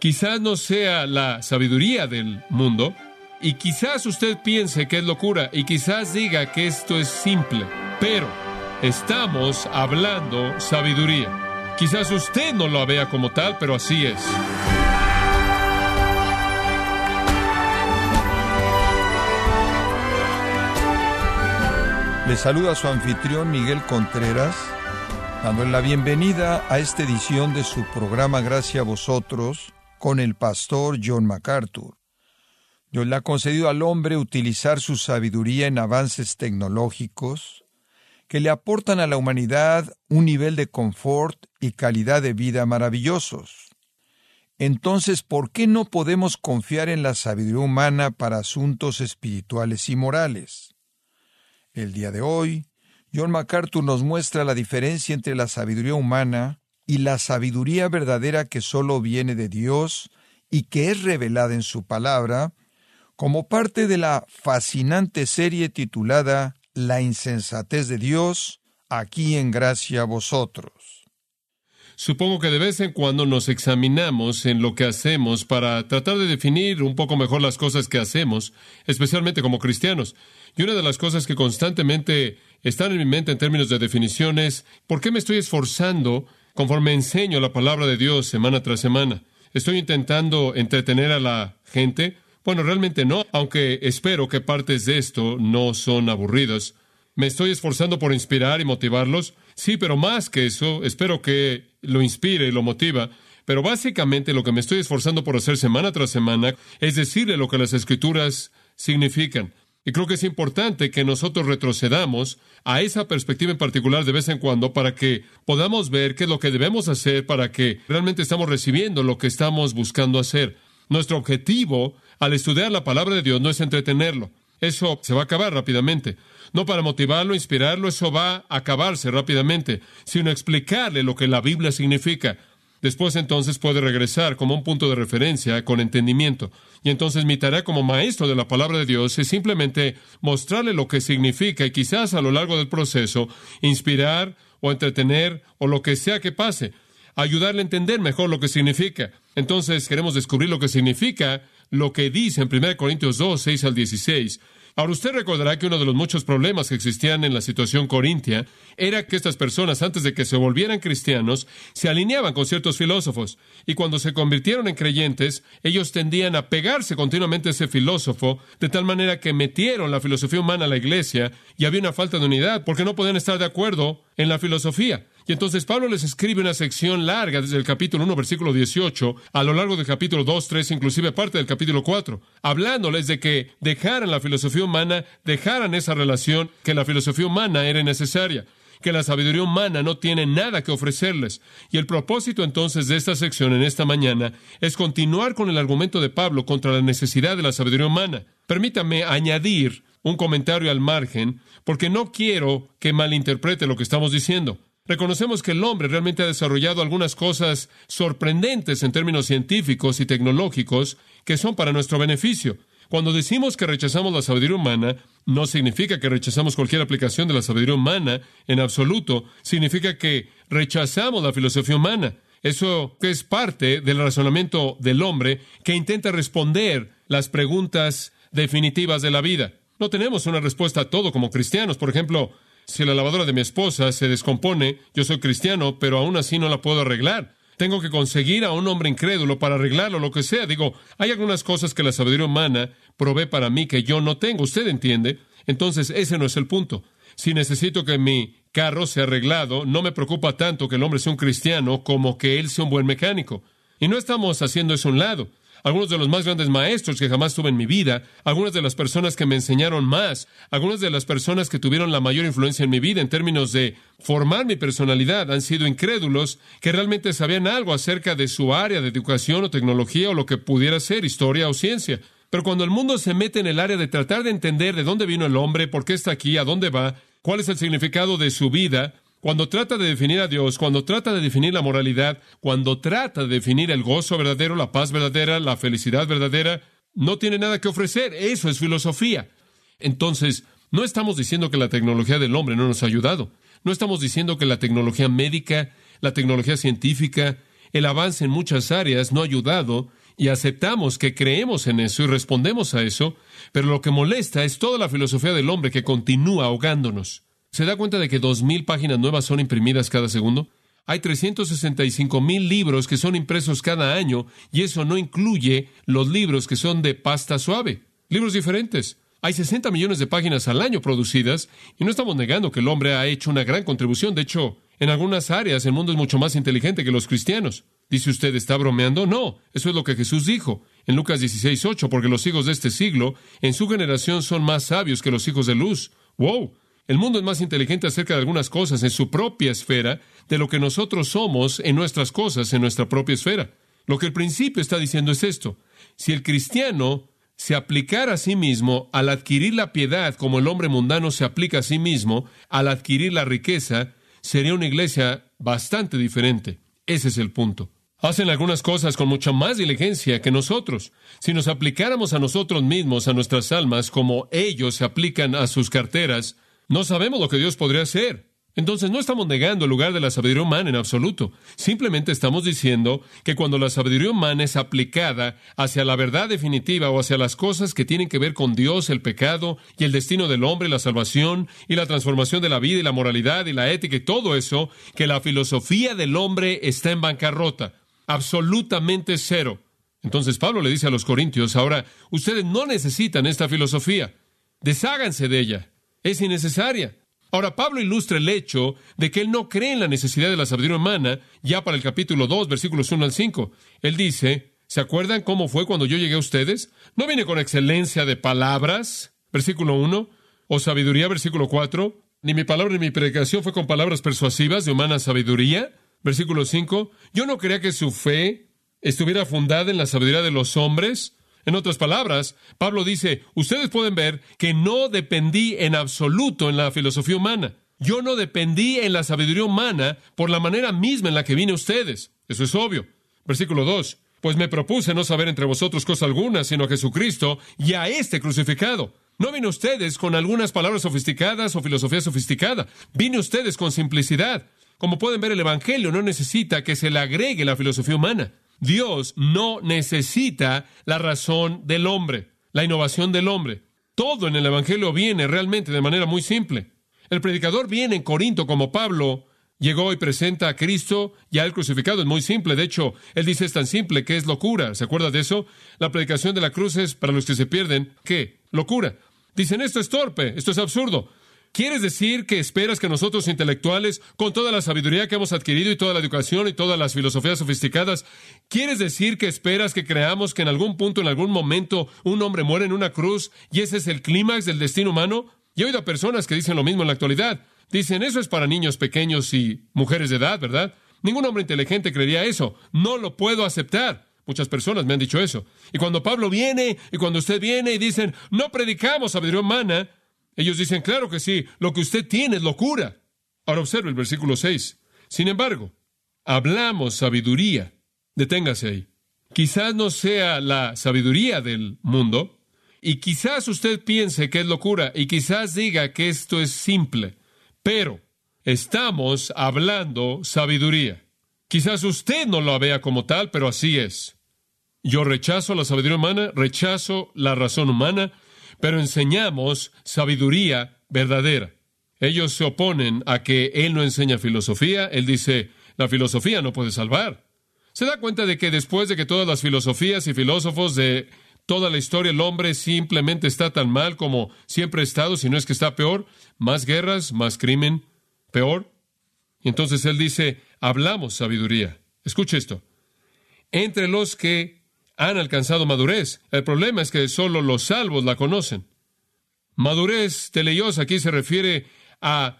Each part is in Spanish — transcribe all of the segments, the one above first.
Quizás no sea la sabiduría del mundo, y quizás usted piense que es locura, y quizás diga que esto es simple, pero estamos hablando sabiduría. Quizás usted no lo vea como tal, pero así es. Le saluda su anfitrión Miguel Contreras, dándole la bienvenida a esta edición de su programa Gracias a vosotros con el pastor John MacArthur. Dios le ha concedido al hombre utilizar su sabiduría en avances tecnológicos que le aportan a la humanidad un nivel de confort y calidad de vida maravillosos. Entonces, ¿por qué no podemos confiar en la sabiduría humana para asuntos espirituales y morales? El día de hoy, John MacArthur nos muestra la diferencia entre la sabiduría humana y la sabiduría verdadera que solo viene de Dios y que es revelada en su palabra, como parte de la fascinante serie titulada La insensatez de Dios, aquí en gracia a vosotros. Supongo que de vez en cuando nos examinamos en lo que hacemos para tratar de definir un poco mejor las cosas que hacemos, especialmente como cristianos. Y una de las cosas que constantemente están en mi mente en términos de definiciones, ¿por qué me estoy esforzando conforme enseño la palabra de Dios semana tras semana? ¿Estoy intentando entretener a la gente? Bueno, realmente no, aunque espero que partes de esto no son aburridas. ¿Me estoy esforzando por inspirar y motivarlos? Sí, pero más que eso, espero que lo inspire y lo motiva. Pero básicamente lo que me estoy esforzando por hacer semana tras semana es decirle lo que las escrituras significan. Y creo que es importante que nosotros retrocedamos a esa perspectiva en particular de vez en cuando para que podamos ver qué es lo que debemos hacer para que realmente estamos recibiendo lo que estamos buscando hacer. Nuestro objetivo al estudiar la palabra de Dios no es entretenerlo. Eso se va a acabar rápidamente. No para motivarlo, inspirarlo, eso va a acabarse rápidamente, sino explicarle lo que la Biblia significa. Después entonces puede regresar como un punto de referencia con entendimiento. Y entonces mi tarea como maestro de la palabra de Dios es simplemente mostrarle lo que significa y quizás a lo largo del proceso inspirar o entretener o lo que sea que pase, ayudarle a entender mejor lo que significa. Entonces queremos descubrir lo que significa lo que dice en 1 Corintios 2, 6 al 16 Ahora usted recordará que uno de los muchos problemas que existían en la situación corintia era que estas personas, antes de que se volvieran cristianos, se alineaban con ciertos filósofos, y cuando se convirtieron en creyentes, ellos tendían a pegarse continuamente a ese filósofo, de tal manera que metieron la filosofía humana a la iglesia, y había una falta de unidad, porque no podían estar de acuerdo en la filosofía. Y entonces Pablo les escribe una sección larga desde el capítulo 1, versículo 18, a lo largo del capítulo 2, 3, inclusive parte del capítulo 4, hablándoles de que dejaran la filosofía humana, dejaran esa relación, que la filosofía humana era necesaria, que la sabiduría humana no tiene nada que ofrecerles. Y el propósito entonces de esta sección en esta mañana es continuar con el argumento de Pablo contra la necesidad de la sabiduría humana. Permítame añadir un comentario al margen, porque no quiero que malinterprete lo que estamos diciendo. Reconocemos que el hombre realmente ha desarrollado algunas cosas sorprendentes en términos científicos y tecnológicos que son para nuestro beneficio. Cuando decimos que rechazamos la sabiduría humana, no significa que rechazamos cualquier aplicación de la sabiduría humana en absoluto, significa que rechazamos la filosofía humana. Eso es parte del razonamiento del hombre que intenta responder las preguntas definitivas de la vida. No tenemos una respuesta a todo como cristianos. Por ejemplo, si la lavadora de mi esposa se descompone, yo soy cristiano, pero aún así no la puedo arreglar. Tengo que conseguir a un hombre incrédulo para arreglarlo, lo que sea. Digo, hay algunas cosas que la sabiduría humana provee para mí que yo no tengo. ¿Usted entiende? Entonces, ese no es el punto. Si necesito que mi carro sea arreglado, no me preocupa tanto que el hombre sea un cristiano como que él sea un buen mecánico. Y no estamos haciendo eso a un lado algunos de los más grandes maestros que jamás tuve en mi vida, algunas de las personas que me enseñaron más, algunas de las personas que tuvieron la mayor influencia en mi vida en términos de formar mi personalidad, han sido incrédulos que realmente sabían algo acerca de su área de educación o tecnología o lo que pudiera ser historia o ciencia. Pero cuando el mundo se mete en el área de tratar de entender de dónde vino el hombre, por qué está aquí, a dónde va, cuál es el significado de su vida, cuando trata de definir a Dios, cuando trata de definir la moralidad, cuando trata de definir el gozo verdadero, la paz verdadera, la felicidad verdadera, no tiene nada que ofrecer. Eso es filosofía. Entonces, no estamos diciendo que la tecnología del hombre no nos ha ayudado. No estamos diciendo que la tecnología médica, la tecnología científica, el avance en muchas áreas no ha ayudado y aceptamos que creemos en eso y respondemos a eso, pero lo que molesta es toda la filosofía del hombre que continúa ahogándonos. ¿Se da cuenta de que dos mil páginas nuevas son imprimidas cada segundo? Hay 365 mil libros que son impresos cada año y eso no incluye los libros que son de pasta suave, libros diferentes. Hay 60 millones de páginas al año producidas y no estamos negando que el hombre ha hecho una gran contribución. De hecho, en algunas áreas el mundo es mucho más inteligente que los cristianos. Dice usted, ¿está bromeando? No, eso es lo que Jesús dijo en Lucas 16, 8, porque los hijos de este siglo en su generación son más sabios que los hijos de luz. ¡Wow! El mundo es más inteligente acerca de algunas cosas en su propia esfera de lo que nosotros somos en nuestras cosas en nuestra propia esfera. Lo que el principio está diciendo es esto. Si el cristiano se aplicara a sí mismo al adquirir la piedad como el hombre mundano se aplica a sí mismo al adquirir la riqueza, sería una iglesia bastante diferente. Ese es el punto. Hacen algunas cosas con mucha más diligencia que nosotros. Si nos aplicáramos a nosotros mismos, a nuestras almas, como ellos se aplican a sus carteras, no sabemos lo que Dios podría hacer. Entonces no estamos negando el lugar de la sabiduría humana en absoluto. Simplemente estamos diciendo que cuando la sabiduría humana es aplicada hacia la verdad definitiva o hacia las cosas que tienen que ver con Dios, el pecado y el destino del hombre, la salvación y la transformación de la vida y la moralidad y la ética y todo eso, que la filosofía del hombre está en bancarrota. Absolutamente cero. Entonces Pablo le dice a los corintios, ahora, ustedes no necesitan esta filosofía. Desháganse de ella. Es innecesaria. Ahora, Pablo ilustra el hecho de que él no cree en la necesidad de la sabiduría humana ya para el capítulo 2, versículos 1 al 5. Él dice, ¿se acuerdan cómo fue cuando yo llegué a ustedes? ¿No vine con excelencia de palabras? Versículo 1. ¿O sabiduría? Versículo 4. Ni mi palabra ni mi predicación fue con palabras persuasivas de humana sabiduría. Versículo 5. Yo no creía que su fe estuviera fundada en la sabiduría de los hombres, en otras palabras, Pablo dice, ustedes pueden ver que no dependí en absoluto en la filosofía humana. Yo no dependí en la sabiduría humana por la manera misma en la que vine a ustedes. Eso es obvio. Versículo 2. Pues me propuse no saber entre vosotros cosa alguna, sino a Jesucristo y a este crucificado. No vine ustedes con algunas palabras sofisticadas o filosofía sofisticada. Vine ustedes con simplicidad. Como pueden ver, el Evangelio no necesita que se le agregue la filosofía humana. Dios no necesita la razón del hombre, la innovación del hombre. Todo en el Evangelio viene realmente de manera muy simple. El predicador viene en Corinto como Pablo llegó y presenta a Cristo ya el crucificado. Es muy simple. De hecho, él dice es tan simple que es locura. ¿Se acuerda de eso? La predicación de la cruz es para los que se pierden. ¿Qué? Locura. Dicen esto es torpe, esto es absurdo. ¿Quieres decir que esperas que nosotros intelectuales, con toda la sabiduría que hemos adquirido y toda la educación y todas las filosofías sofisticadas, quieres decir que esperas que creamos que en algún punto, en algún momento, un hombre muere en una cruz y ese es el clímax del destino humano? Y he oído a personas que dicen lo mismo en la actualidad. Dicen, eso es para niños pequeños y mujeres de edad, ¿verdad? Ningún hombre inteligente creería eso. No lo puedo aceptar. Muchas personas me han dicho eso. Y cuando Pablo viene y cuando usted viene y dicen, no predicamos sabiduría humana, ellos dicen, claro que sí, lo que usted tiene es locura. Ahora observe el versículo 6. Sin embargo, hablamos sabiduría. Deténgase ahí. Quizás no sea la sabiduría del mundo, y quizás usted piense que es locura, y quizás diga que esto es simple, pero estamos hablando sabiduría. Quizás usted no lo vea como tal, pero así es. Yo rechazo la sabiduría humana, rechazo la razón humana, pero enseñamos sabiduría verdadera. Ellos se oponen a que Él no enseña filosofía. Él dice, la filosofía no puede salvar. Se da cuenta de que después de que todas las filosofías y filósofos de toda la historia el hombre simplemente está tan mal como siempre ha estado, si no es que está peor, más guerras, más crimen, peor. Y entonces Él dice, hablamos sabiduría. Escuche esto. Entre los que han alcanzado madurez. El problema es que solo los salvos la conocen. Madurez teleios aquí se refiere a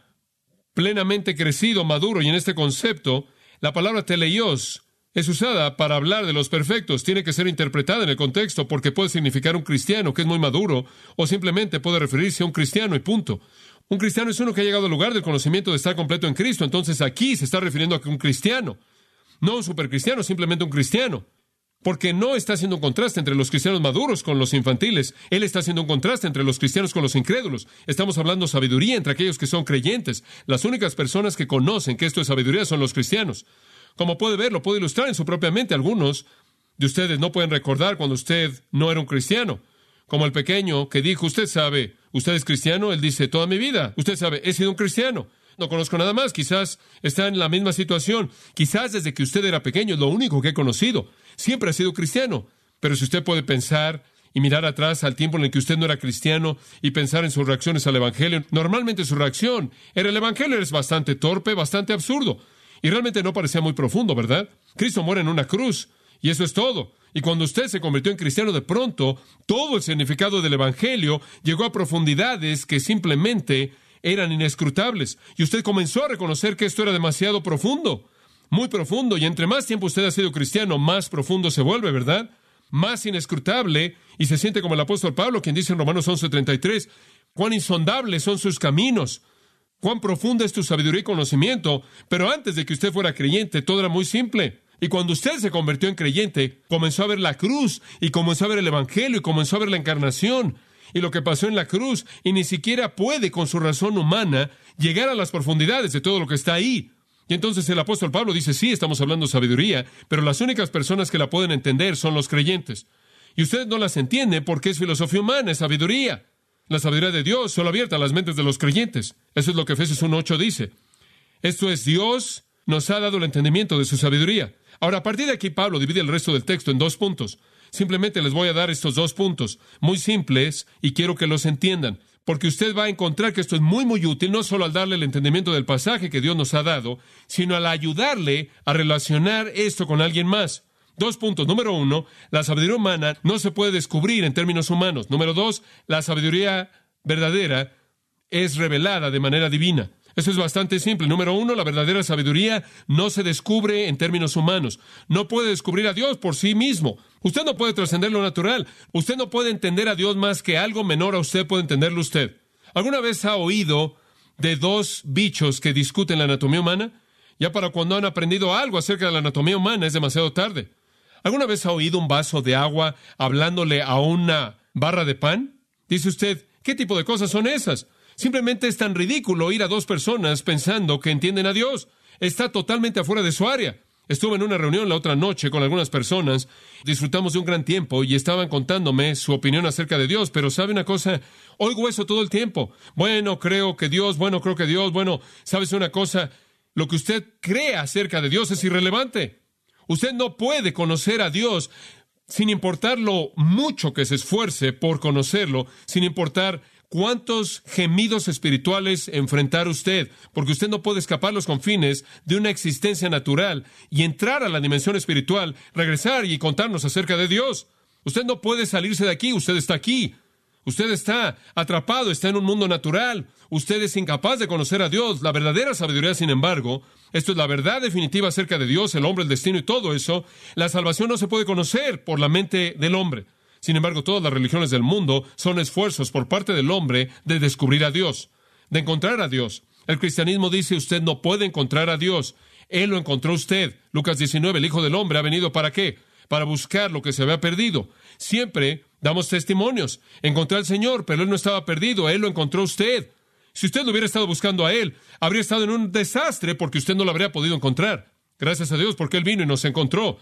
plenamente crecido, maduro, y en este concepto, la palabra teleios es usada para hablar de los perfectos. Tiene que ser interpretada en el contexto porque puede significar un cristiano que es muy maduro o simplemente puede referirse a un cristiano y punto. Un cristiano es uno que ha llegado al lugar del conocimiento de estar completo en Cristo. Entonces aquí se está refiriendo a un cristiano. No un supercristiano, simplemente un cristiano. Porque no está haciendo un contraste entre los cristianos maduros con los infantiles. Él está haciendo un contraste entre los cristianos con los incrédulos. Estamos hablando sabiduría entre aquellos que son creyentes. Las únicas personas que conocen que esto es sabiduría son los cristianos. Como puede ver, lo puede ilustrar en su propia mente. Algunos de ustedes no pueden recordar cuando usted no era un cristiano. Como el pequeño que dijo, usted sabe, usted es cristiano, él dice, toda mi vida, usted sabe, he sido un cristiano. No conozco nada más, quizás está en la misma situación. Quizás desde que usted era pequeño lo único que he conocido. Siempre ha sido cristiano. Pero si usted puede pensar y mirar atrás al tiempo en el que usted no era cristiano y pensar en sus reacciones al Evangelio, normalmente su reacción era el Evangelio es bastante torpe, bastante absurdo. Y realmente no parecía muy profundo, ¿verdad? Cristo muere en una cruz. Y eso es todo. Y cuando usted se convirtió en cristiano de pronto, todo el significado del Evangelio llegó a profundidades que simplemente eran inescrutables. Y usted comenzó a reconocer que esto era demasiado profundo, muy profundo. Y entre más tiempo usted ha sido cristiano, más profundo se vuelve, ¿verdad? Más inescrutable. Y se siente como el apóstol Pablo, quien dice en Romanos 11:33, cuán insondables son sus caminos, cuán profunda es tu sabiduría y conocimiento. Pero antes de que usted fuera creyente, todo era muy simple. Y cuando usted se convirtió en creyente, comenzó a ver la cruz y comenzó a ver el Evangelio y comenzó a ver la encarnación y lo que pasó en la cruz y ni siquiera puede con su razón humana llegar a las profundidades de todo lo que está ahí. Y entonces el apóstol Pablo dice, sí, estamos hablando de sabiduría, pero las únicas personas que la pueden entender son los creyentes. Y ustedes no las entienden porque es filosofía humana, es sabiduría. La sabiduría de Dios solo abierta a las mentes de los creyentes. Eso es lo que Efesios 1.8 dice. Esto es Dios nos ha dado el entendimiento de su sabiduría. Ahora, a partir de aquí, Pablo divide el resto del texto en dos puntos. Simplemente les voy a dar estos dos puntos, muy simples, y quiero que los entiendan, porque usted va a encontrar que esto es muy, muy útil, no solo al darle el entendimiento del pasaje que Dios nos ha dado, sino al ayudarle a relacionar esto con alguien más. Dos puntos. Número uno, la sabiduría humana no se puede descubrir en términos humanos. Número dos, la sabiduría verdadera es revelada de manera divina. Eso es bastante simple. Número uno, la verdadera sabiduría no se descubre en términos humanos. No puede descubrir a Dios por sí mismo. Usted no puede trascender lo natural. Usted no puede entender a Dios más que algo menor a usted puede entenderlo usted. ¿Alguna vez ha oído de dos bichos que discuten la anatomía humana? Ya para cuando han aprendido algo acerca de la anatomía humana es demasiado tarde. ¿Alguna vez ha oído un vaso de agua hablándole a una barra de pan? Dice usted, ¿qué tipo de cosas son esas? Simplemente es tan ridículo ir a dos personas pensando que entienden a Dios. Está totalmente afuera de su área. Estuve en una reunión la otra noche con algunas personas, disfrutamos de un gran tiempo y estaban contándome su opinión acerca de Dios, pero ¿sabe una cosa? Oigo eso todo el tiempo. Bueno, creo que Dios, bueno, creo que Dios, bueno, ¿sabes una cosa? Lo que usted cree acerca de Dios es irrelevante. Usted no puede conocer a Dios sin importar lo mucho que se esfuerce por conocerlo, sin importar ¿Cuántos gemidos espirituales enfrentar usted? Porque usted no puede escapar los confines de una existencia natural y entrar a la dimensión espiritual, regresar y contarnos acerca de Dios. Usted no puede salirse de aquí, usted está aquí. Usted está atrapado, está en un mundo natural. Usted es incapaz de conocer a Dios. La verdadera sabiduría, sin embargo, esto es la verdad definitiva acerca de Dios, el hombre, el destino y todo eso. La salvación no se puede conocer por la mente del hombre. Sin embargo, todas las religiones del mundo son esfuerzos por parte del hombre de descubrir a Dios, de encontrar a Dios. El cristianismo dice usted no puede encontrar a Dios. Él lo encontró usted. Lucas 19, el Hijo del Hombre ha venido para qué? Para buscar lo que se había perdido. Siempre damos testimonios. Encontré al Señor, pero Él no estaba perdido. Él lo encontró usted. Si usted lo hubiera estado buscando a Él, habría estado en un desastre porque usted no lo habría podido encontrar. Gracias a Dios porque Él vino y nos encontró.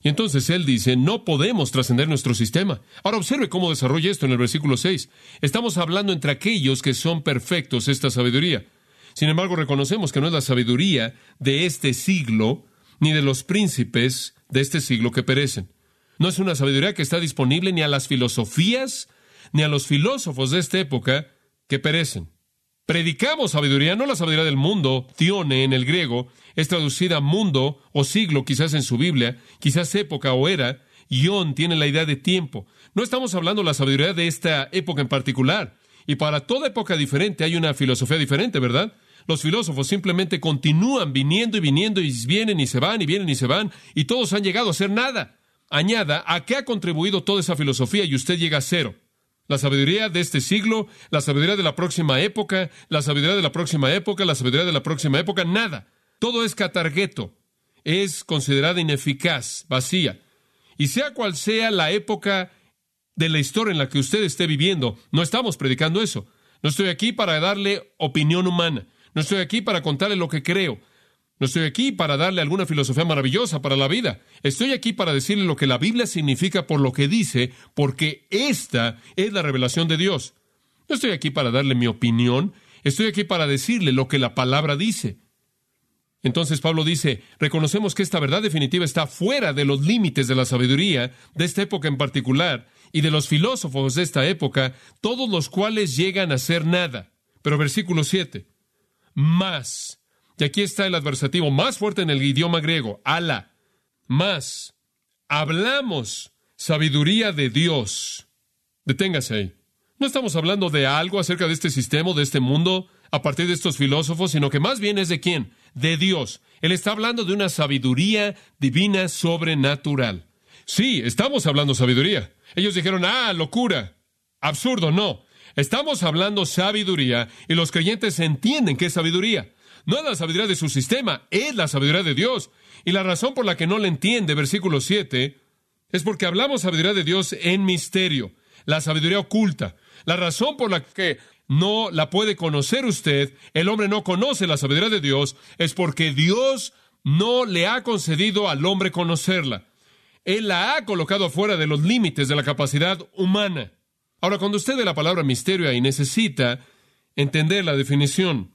Y entonces él dice, no podemos trascender nuestro sistema. Ahora observe cómo desarrolla esto en el versículo 6. Estamos hablando entre aquellos que son perfectos esta sabiduría. Sin embargo, reconocemos que no es la sabiduría de este siglo, ni de los príncipes de este siglo que perecen. No es una sabiduría que está disponible ni a las filosofías, ni a los filósofos de esta época que perecen. Predicamos sabiduría, no la sabiduría del mundo, tione en el griego, es traducida mundo o siglo quizás en su Biblia, quizás época o era, ion tiene la idea de tiempo. No estamos hablando de la sabiduría de esta época en particular. Y para toda época diferente hay una filosofía diferente, ¿verdad? Los filósofos simplemente continúan viniendo y viniendo y vienen y se van y vienen y se van y todos han llegado a ser nada. Añada a qué ha contribuido toda esa filosofía y usted llega a cero. La sabiduría de este siglo, la sabiduría de la próxima época, la sabiduría de la próxima época, la sabiduría de la próxima época, nada. Todo es catargueto. Es considerada ineficaz, vacía. Y sea cual sea la época de la historia en la que usted esté viviendo, no estamos predicando eso. No estoy aquí para darle opinión humana. No estoy aquí para contarle lo que creo. No estoy aquí para darle alguna filosofía maravillosa para la vida. Estoy aquí para decirle lo que la Biblia significa por lo que dice, porque esta es la revelación de Dios. No estoy aquí para darle mi opinión, estoy aquí para decirle lo que la palabra dice. Entonces Pablo dice, reconocemos que esta verdad definitiva está fuera de los límites de la sabiduría de esta época en particular y de los filósofos de esta época, todos los cuales llegan a ser nada. Pero versículo 7, más y aquí está el adversativo más fuerte en el idioma griego, ala. Más. Hablamos sabiduría de Dios. Deténgase ahí. No estamos hablando de algo acerca de este sistema, de este mundo, a partir de estos filósofos, sino que más bien es de quién? De Dios. Él está hablando de una sabiduría divina sobrenatural. Sí, estamos hablando sabiduría. Ellos dijeron, ah, locura. Absurdo, no. Estamos hablando sabiduría y los creyentes entienden que es sabiduría. No es la sabiduría de su sistema, es la sabiduría de Dios. Y la razón por la que no le entiende, versículo 7, es porque hablamos sabiduría de Dios en misterio, la sabiduría oculta. La razón por la que no la puede conocer usted, el hombre no conoce la sabiduría de Dios, es porque Dios no le ha concedido al hombre conocerla. Él la ha colocado fuera de los límites de la capacidad humana. Ahora, cuando usted ve la palabra misterio ahí, necesita entender la definición.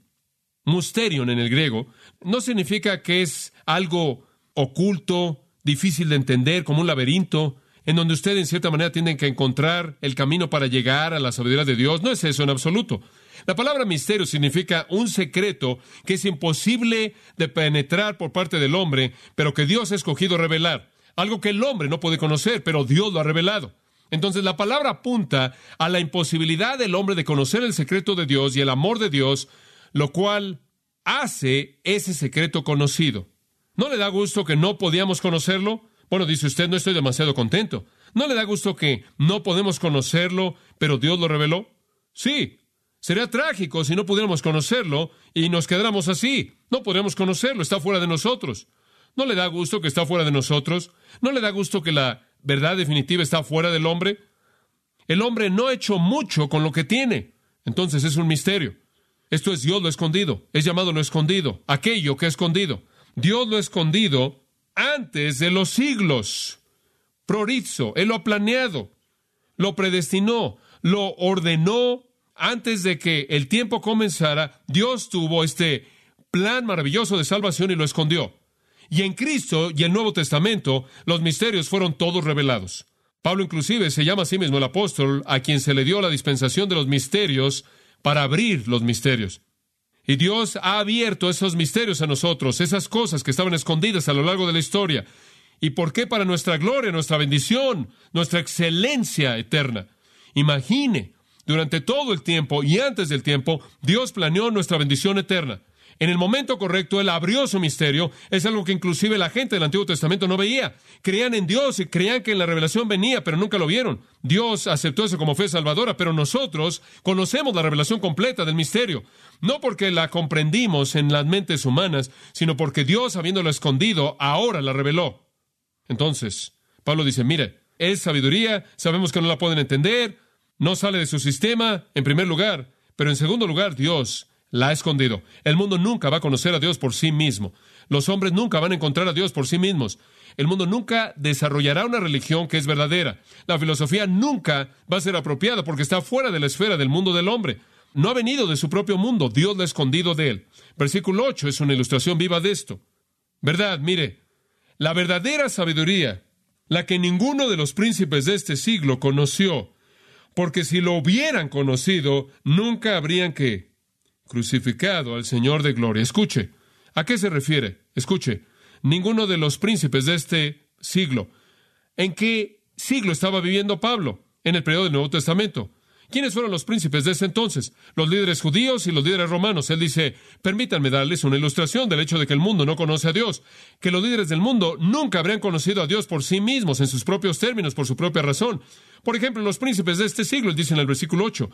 Musterion en el griego no significa que es algo oculto, difícil de entender, como un laberinto, en donde usted en cierta manera tiene que encontrar el camino para llegar a la sabiduría de Dios. No es eso en absoluto. La palabra misterio significa un secreto que es imposible de penetrar por parte del hombre, pero que Dios ha escogido revelar. Algo que el hombre no puede conocer, pero Dios lo ha revelado. Entonces la palabra apunta a la imposibilidad del hombre de conocer el secreto de Dios y el amor de Dios lo cual hace ese secreto conocido. ¿No le da gusto que no podíamos conocerlo? Bueno, dice usted, no estoy demasiado contento. ¿No le da gusto que no podemos conocerlo, pero Dios lo reveló? Sí. Sería trágico si no pudiéramos conocerlo y nos quedáramos así. No podríamos conocerlo, está fuera de nosotros. ¿No le da gusto que está fuera de nosotros? ¿No le da gusto que la verdad definitiva está fuera del hombre? El hombre no ha hecho mucho con lo que tiene. Entonces es un misterio. Esto es Dios lo escondido. Es llamado lo escondido. Aquello que es escondido. Dios lo escondido antes de los siglos. Prorizo. Él lo ha planeado. Lo predestinó. Lo ordenó antes de que el tiempo comenzara. Dios tuvo este plan maravilloso de salvación y lo escondió. Y en Cristo y el Nuevo Testamento los misterios fueron todos revelados. Pablo inclusive se llama a sí mismo el apóstol a quien se le dio la dispensación de los misterios para abrir los misterios. Y Dios ha abierto esos misterios a nosotros, esas cosas que estaban escondidas a lo largo de la historia. ¿Y por qué? Para nuestra gloria, nuestra bendición, nuestra excelencia eterna. Imagine, durante todo el tiempo y antes del tiempo, Dios planeó nuestra bendición eterna. En el momento correcto, Él abrió su misterio. Es algo que inclusive la gente del Antiguo Testamento no veía. Creían en Dios y creían que la revelación venía, pero nunca lo vieron. Dios aceptó eso como fe salvadora, pero nosotros conocemos la revelación completa del misterio. No porque la comprendimos en las mentes humanas, sino porque Dios, habiéndola escondido, ahora la reveló. Entonces, Pablo dice, mire, es sabiduría, sabemos que no la pueden entender, no sale de su sistema, en primer lugar, pero en segundo lugar, Dios la ha escondido. El mundo nunca va a conocer a Dios por sí mismo. Los hombres nunca van a encontrar a Dios por sí mismos. El mundo nunca desarrollará una religión que es verdadera. La filosofía nunca va a ser apropiada porque está fuera de la esfera del mundo del hombre. No ha venido de su propio mundo, Dios lo ha escondido de él. Versículo 8 es una ilustración viva de esto. ¿Verdad? Mire, la verdadera sabiduría, la que ninguno de los príncipes de este siglo conoció, porque si lo hubieran conocido, nunca habrían que crucificado al Señor de gloria. Escuche, ¿a qué se refiere? Escuche, ninguno de los príncipes de este siglo. ¿En qué siglo estaba viviendo Pablo? En el periodo del Nuevo Testamento. ¿Quiénes fueron los príncipes de ese entonces? Los líderes judíos y los líderes romanos. Él dice, permítanme darles una ilustración del hecho de que el mundo no conoce a Dios, que los líderes del mundo nunca habrían conocido a Dios por sí mismos, en sus propios términos, por su propia razón. Por ejemplo, los príncipes de este siglo, él dice en el versículo 8,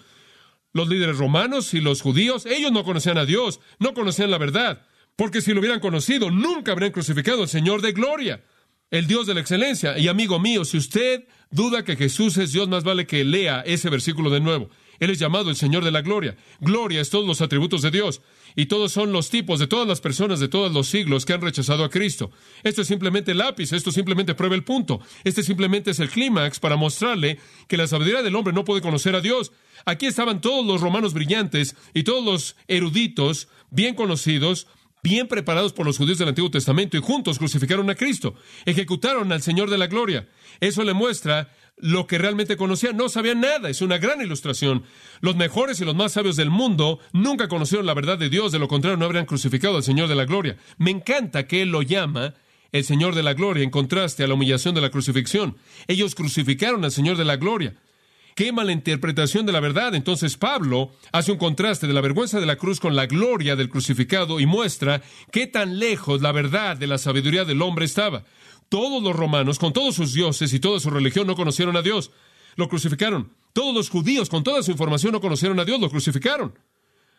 los líderes romanos y los judíos, ellos no conocían a Dios, no conocían la verdad, porque si lo hubieran conocido, nunca habrían crucificado al Señor de gloria, el Dios de la excelencia. Y amigo mío, si usted duda que Jesús es Dios, más vale que lea ese versículo de nuevo. Él es llamado el Señor de la Gloria. Gloria es todos los atributos de Dios. Y todos son los tipos de todas las personas de todos los siglos que han rechazado a Cristo. Esto es simplemente el lápiz, esto simplemente prueba el punto. Este simplemente es el clímax para mostrarle que la sabiduría del hombre no puede conocer a Dios. Aquí estaban todos los romanos brillantes y todos los eruditos bien conocidos, bien preparados por los judíos del Antiguo Testamento y juntos crucificaron a Cristo, ejecutaron al Señor de la Gloria. Eso le muestra lo que realmente conocían. No sabían nada. Es una gran ilustración. Los mejores y los más sabios del mundo nunca conocieron la verdad de Dios. De lo contrario, no habrían crucificado al Señor de la Gloria. Me encanta que Él lo llama el Señor de la Gloria en contraste a la humillación de la crucifixión. Ellos crucificaron al Señor de la Gloria. Qué mala interpretación de la verdad. Entonces Pablo hace un contraste de la vergüenza de la cruz con la gloria del crucificado y muestra qué tan lejos la verdad de la sabiduría del hombre estaba. Todos los romanos, con todos sus dioses y toda su religión, no conocieron a Dios. Lo crucificaron. Todos los judíos, con toda su información, no conocieron a Dios. Lo crucificaron.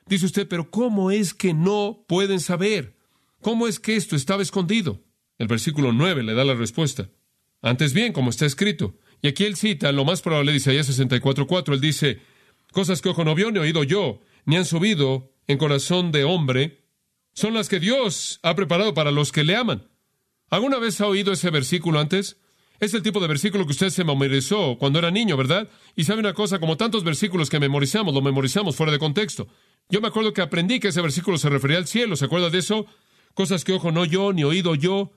Dice usted, pero ¿cómo es que no pueden saber? ¿Cómo es que esto estaba escondido? El versículo 9 le da la respuesta. Antes bien, como está escrito. Y aquí él cita lo más probable de Isaías 64.4. Él dice, cosas que ojo no vio ni oído yo, ni han subido en corazón de hombre, son las que Dios ha preparado para los que le aman. ¿Alguna vez ha oído ese versículo antes? Es el tipo de versículo que usted se memorizó cuando era niño, ¿verdad? Y sabe una cosa, como tantos versículos que memorizamos, lo memorizamos fuera de contexto. Yo me acuerdo que aprendí que ese versículo se refería al cielo, ¿se acuerda de eso? Cosas que ojo no yo, ni oído yo,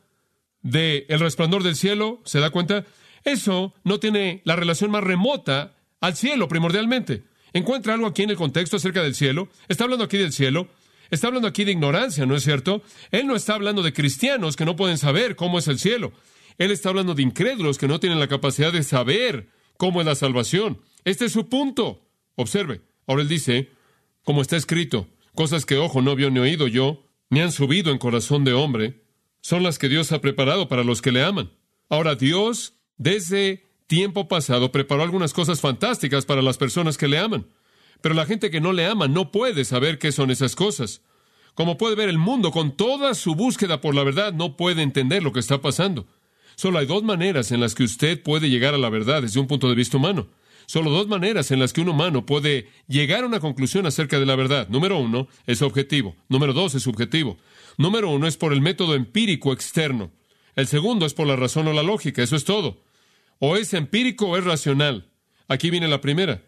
de el resplandor del cielo, ¿se da cuenta? Eso no tiene la relación más remota al cielo primordialmente. ¿Encuentra algo aquí en el contexto acerca del cielo? Está hablando aquí del cielo. Está hablando aquí de ignorancia, ¿no es cierto? Él no está hablando de cristianos que no pueden saber cómo es el cielo. Él está hablando de incrédulos que no tienen la capacidad de saber cómo es la salvación. Este es su punto. Observe. Ahora él dice, como está escrito, cosas que ojo no vio ni oído yo, ni han subido en corazón de hombre, son las que Dios ha preparado para los que le aman. Ahora Dios, desde tiempo pasado, preparó algunas cosas fantásticas para las personas que le aman. Pero la gente que no le ama no puede saber qué son esas cosas. Como puede ver el mundo, con toda su búsqueda por la verdad, no puede entender lo que está pasando. Solo hay dos maneras en las que usted puede llegar a la verdad desde un punto de vista humano. Solo dos maneras en las que un humano puede llegar a una conclusión acerca de la verdad. Número uno es objetivo. Número dos es subjetivo. Número uno es por el método empírico externo. El segundo es por la razón o la lógica. Eso es todo. O es empírico o es racional. Aquí viene la primera.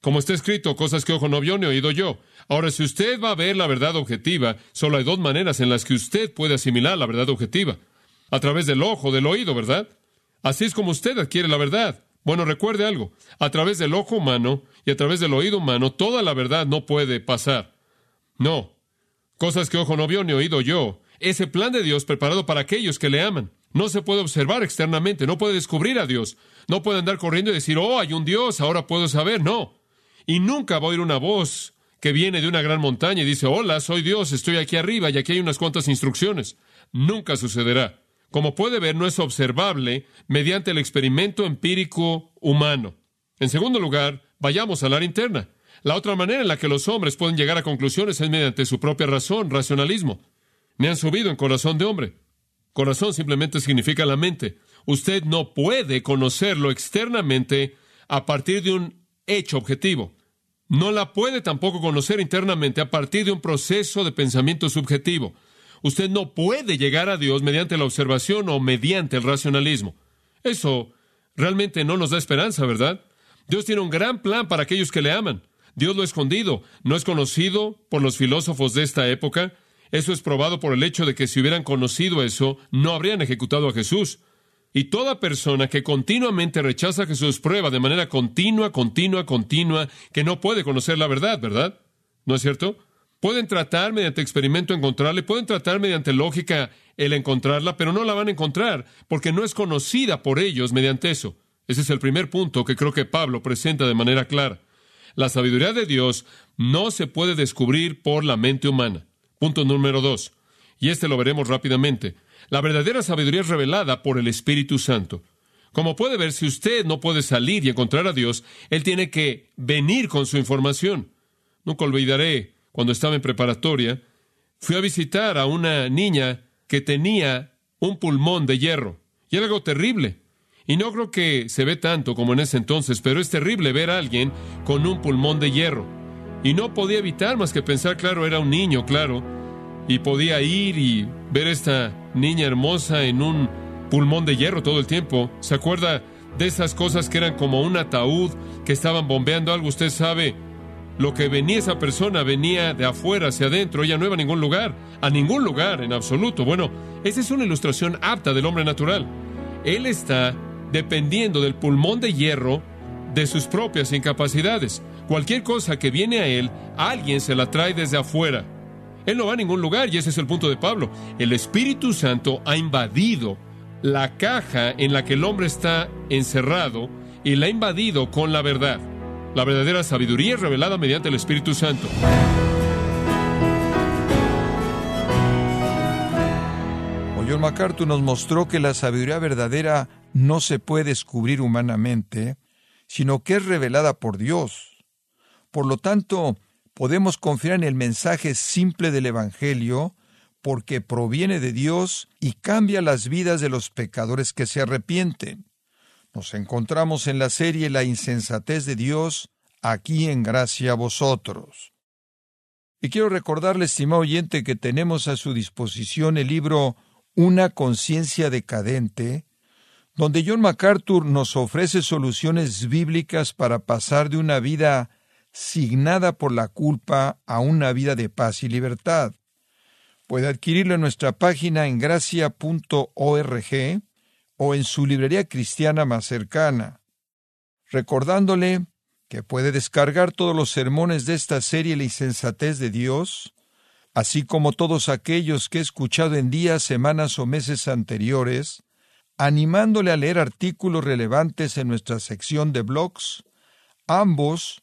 Como está escrito, cosas que ojo no vio ni oído yo. Ahora, si usted va a ver la verdad objetiva, solo hay dos maneras en las que usted puede asimilar la verdad objetiva. A través del ojo, del oído, ¿verdad? Así es como usted adquiere la verdad. Bueno, recuerde algo. A través del ojo humano y a través del oído humano, toda la verdad no puede pasar. No. Cosas que ojo no vio ni oído yo. Ese plan de Dios preparado para aquellos que le aman. No se puede observar externamente, no puede descubrir a Dios. No puede andar corriendo y decir, oh, hay un Dios, ahora puedo saber. No. Y nunca va a oír una voz que viene de una gran montaña y dice, hola, soy Dios, estoy aquí arriba y aquí hay unas cuantas instrucciones. Nunca sucederá. Como puede ver, no es observable mediante el experimento empírico humano. En segundo lugar, vayamos al área interna. La otra manera en la que los hombres pueden llegar a conclusiones es mediante su propia razón, racionalismo. Me han subido en corazón de hombre. Corazón simplemente significa la mente. Usted no puede conocerlo externamente a partir de un hecho objetivo no la puede tampoco conocer internamente a partir de un proceso de pensamiento subjetivo. Usted no puede llegar a Dios mediante la observación o mediante el racionalismo. Eso realmente no nos da esperanza, ¿verdad? Dios tiene un gran plan para aquellos que le aman. Dios lo ha escondido. No es conocido por los filósofos de esta época. Eso es probado por el hecho de que si hubieran conocido eso, no habrían ejecutado a Jesús. Y toda persona que continuamente rechaza a Jesús prueba de manera continua, continua, continua que no puede conocer la verdad, ¿verdad? ¿No es cierto? Pueden tratar mediante experimento encontrarla, pueden tratar mediante lógica el encontrarla, pero no la van a encontrar porque no es conocida por ellos mediante eso. Ese es el primer punto que creo que Pablo presenta de manera clara. La sabiduría de Dios no se puede descubrir por la mente humana. Punto número dos. Y este lo veremos rápidamente. La verdadera sabiduría es revelada por el Espíritu Santo. Como puede ver, si usted no puede salir y encontrar a Dios, Él tiene que venir con su información. Nunca olvidaré, cuando estaba en preparatoria, fui a visitar a una niña que tenía un pulmón de hierro. Y era algo terrible. Y no creo que se ve tanto como en ese entonces, pero es terrible ver a alguien con un pulmón de hierro. Y no podía evitar más que pensar, claro, era un niño, claro, y podía ir y ver a esta niña hermosa en un pulmón de hierro todo el tiempo. ¿Se acuerda de esas cosas que eran como un ataúd que estaban bombeando algo? Usted sabe, lo que venía esa persona venía de afuera hacia adentro, ella no iba a ningún lugar, a ningún lugar en absoluto. Bueno, esa es una ilustración apta del hombre natural. Él está dependiendo del pulmón de hierro de sus propias incapacidades. Cualquier cosa que viene a él, alguien se la trae desde afuera. Él no va a ningún lugar y ese es el punto de Pablo. El Espíritu Santo ha invadido la caja en la que el hombre está encerrado y la ha invadido con la verdad. La verdadera sabiduría es revelada mediante el Espíritu Santo. MacArthur nos mostró que la sabiduría verdadera no se puede descubrir humanamente, sino que es revelada por Dios. Por lo tanto, podemos confiar en el mensaje simple del Evangelio porque proviene de Dios y cambia las vidas de los pecadores que se arrepienten. Nos encontramos en la serie La insensatez de Dios, aquí en gracia a vosotros. Y quiero recordarle, estimado oyente, que tenemos a su disposición el libro Una conciencia decadente, donde John MacArthur nos ofrece soluciones bíblicas para pasar de una vida signada por la culpa a una vida de paz y libertad. Puede adquirirlo en nuestra página en gracia.org o en su librería cristiana más cercana, recordándole que puede descargar todos los sermones de esta serie La insensatez de Dios, así como todos aquellos que he escuchado en días, semanas o meses anteriores, animándole a leer artículos relevantes en nuestra sección de blogs, ambos